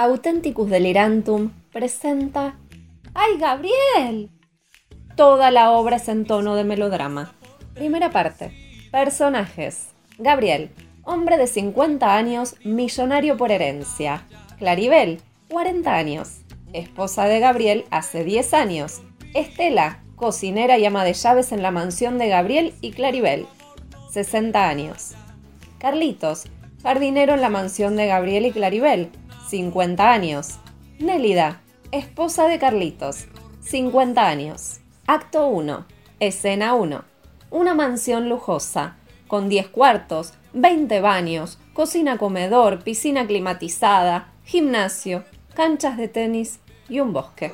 Authenticus Delirantum presenta ¡Ay, Gabriel! Toda la obra es en tono de melodrama. Primera parte. Personajes. Gabriel, hombre de 50 años, millonario por herencia. Claribel, 40 años. Esposa de Gabriel hace 10 años. Estela, cocinera y ama de llaves en la mansión de Gabriel y Claribel. 60 años. Carlitos, jardinero en la mansión de Gabriel y Claribel. 50 años. Nélida, esposa de Carlitos. 50 años. Acto 1. Escena 1. Una mansión lujosa, con 10 cuartos, 20 baños, cocina comedor, piscina climatizada, gimnasio, canchas de tenis y un bosque.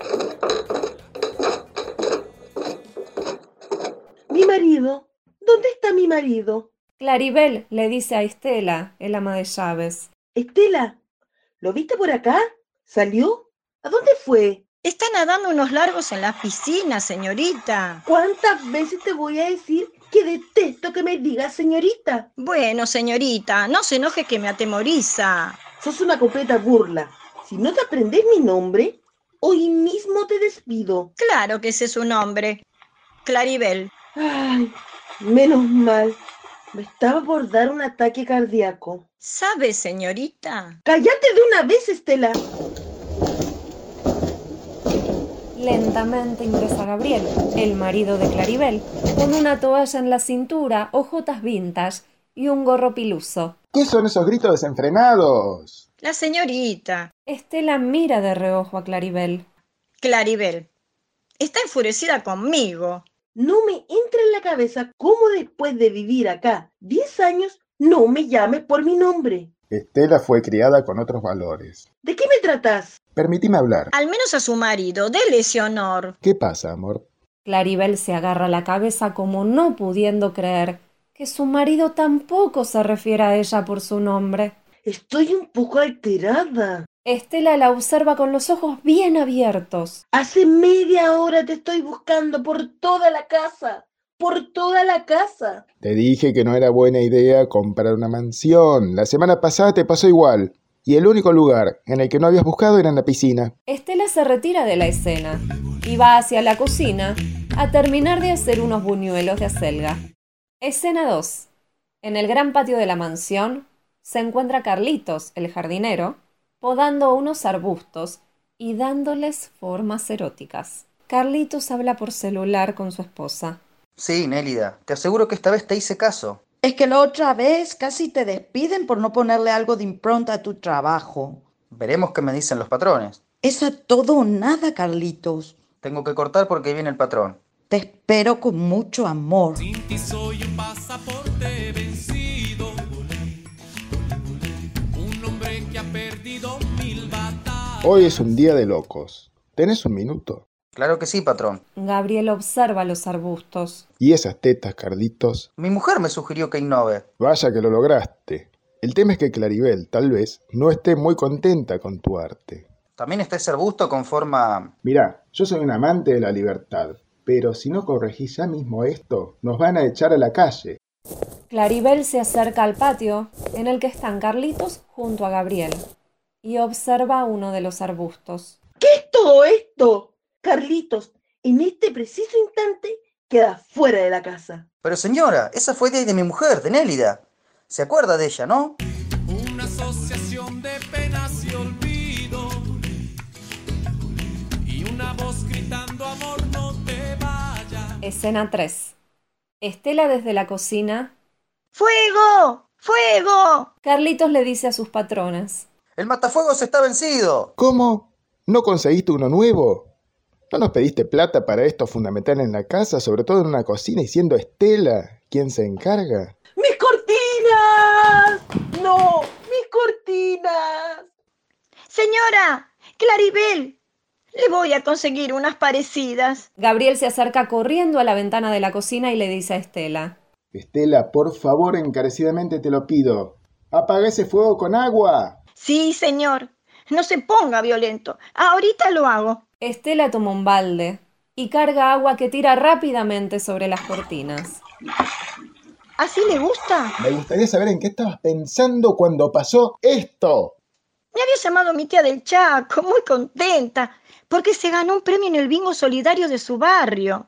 Mi marido. ¿Dónde está mi marido? Claribel le dice a Estela, el ama de llaves. Estela, ¿lo viste por acá? ¿Salió? ¿A dónde fue? Está nadando unos largos en la piscina, señorita. ¿Cuántas veces te voy a decir que detesto que me digas señorita? Bueno, señorita, no se enoje que me atemoriza. Sos una completa burla. Si no te aprendes mi nombre, hoy mismo te despido. Claro que ese es su nombre. Claribel. Ay, menos mal. Me estaba por dar un ataque cardíaco. ¿Sabe, señorita? ¡Cállate de una vez, Estela! Lentamente ingresa Gabriel, el marido de Claribel, con una toalla en la cintura, ojotas vintage y un gorro piluso. ¿Qué son esos gritos desenfrenados? La señorita. Estela mira de reojo a Claribel. Claribel. Está enfurecida conmigo. No me entra en la cabeza cómo después de vivir acá 10 años no me llames por mi nombre. Estela fue criada con otros valores. ¿De qué me tratas? Permitime hablar. Al menos a su marido, dele ese honor. ¿Qué pasa, amor? Claribel se agarra la cabeza como no pudiendo creer que su marido tampoco se refiere a ella por su nombre. Estoy un poco alterada. Estela la observa con los ojos bien abiertos. Hace media hora te estoy buscando por toda la casa. Por toda la casa. Te dije que no era buena idea comprar una mansión. La semana pasada te pasó igual. Y el único lugar en el que no habías buscado era en la piscina. Estela se retira de la escena y va hacia la cocina a terminar de hacer unos buñuelos de acelga. Escena 2. En el gran patio de la mansión se encuentra Carlitos, el jardinero, podando unos arbustos y dándoles formas eróticas. Carlitos habla por celular con su esposa. Sí, Nélida, te aseguro que esta vez te hice caso. Es que la otra vez casi te despiden por no ponerle algo de impronta a tu trabajo. Veremos qué me dicen los patrones. Es a todo o nada, Carlitos. Tengo que cortar porque viene el patrón. Te espero con mucho amor. Sin ti soy un pasaporte que ha perdido mil batallas. Hoy es un día de locos. ¿Tenés un minuto? Claro que sí, patrón. Gabriel observa los arbustos. ¿Y esas tetas, Carlitos? Mi mujer me sugirió que innove. Vaya que lo lograste. El tema es que Claribel, tal vez, no esté muy contenta con tu arte. También está ese arbusto con forma... Mirá, yo soy un amante de la libertad, pero si no corregís ya mismo esto, nos van a echar a la calle. Claribel se acerca al patio en el que están Carlitos junto a Gabriel y observa uno de los arbustos. ¿Qué es todo esto? Carlitos, en este preciso instante queda fuera de la casa. Pero señora, esa fue idea de mi mujer, de Nélida. ¿Se acuerda de ella, no? Una asociación de penas y olvido. Y una voz gritando amor no te vayas. Escena 3. Estela desde la cocina. ¡Fuego! ¡Fuego! Carlitos le dice a sus patrones. El matafuegos está vencido. ¿Cómo? ¿No conseguiste uno nuevo? ¿No nos pediste plata para esto fundamental en la casa, sobre todo en una cocina y siendo Estela quien se encarga? ¡Mis cortinas! ¡No! ¡Mis cortinas! Señora, Claribel, le voy a conseguir unas parecidas. Gabriel se acerca corriendo a la ventana de la cocina y le dice a Estela. Estela, por favor, encarecidamente te lo pido. Apaga ese fuego con agua. Sí, señor. No se ponga violento. Ahorita lo hago. Estela toma un balde y carga agua que tira rápidamente sobre las cortinas. ¿Así le gusta? Me gustaría saber en qué estabas pensando cuando pasó esto. Me había llamado mi tía del Chaco, muy contenta, porque se ganó un premio en el bingo solidario de su barrio.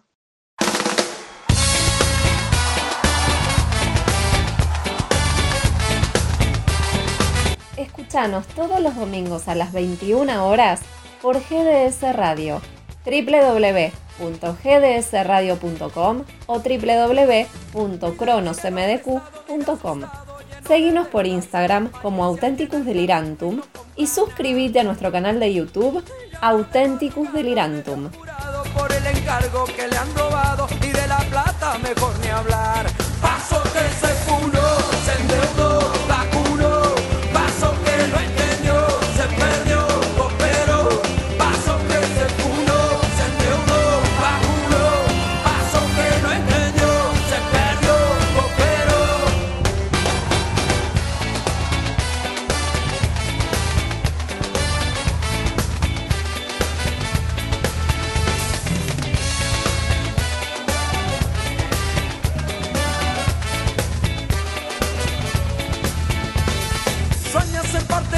Todos los domingos a las 21 horas por GDS Radio, www.gdsradio.com o www.cronosmdq.com. Seguinos por Instagram como Authenticus Delirantum y suscríbete a nuestro canal de YouTube Authenticus Delirantum. por el encargo que le han robado y de la plata mejor ni hablar.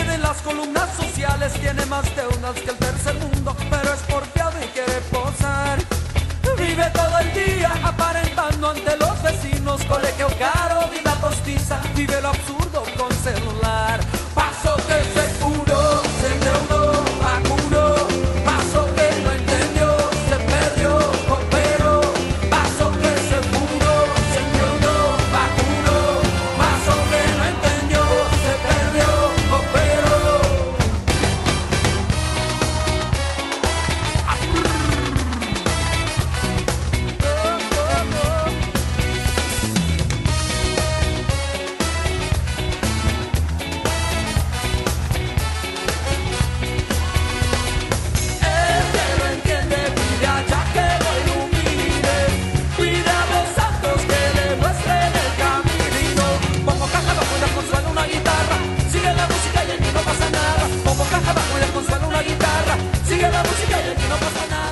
De las columnas sociales, tiene más deudas que el tercer mundo, pero es porfiado y quiere posar. Vive todo el día aparentando ante los vecinos, colegio caro, vida postiza, vive lo absurdo Sigue la música y aquí no pasa nada.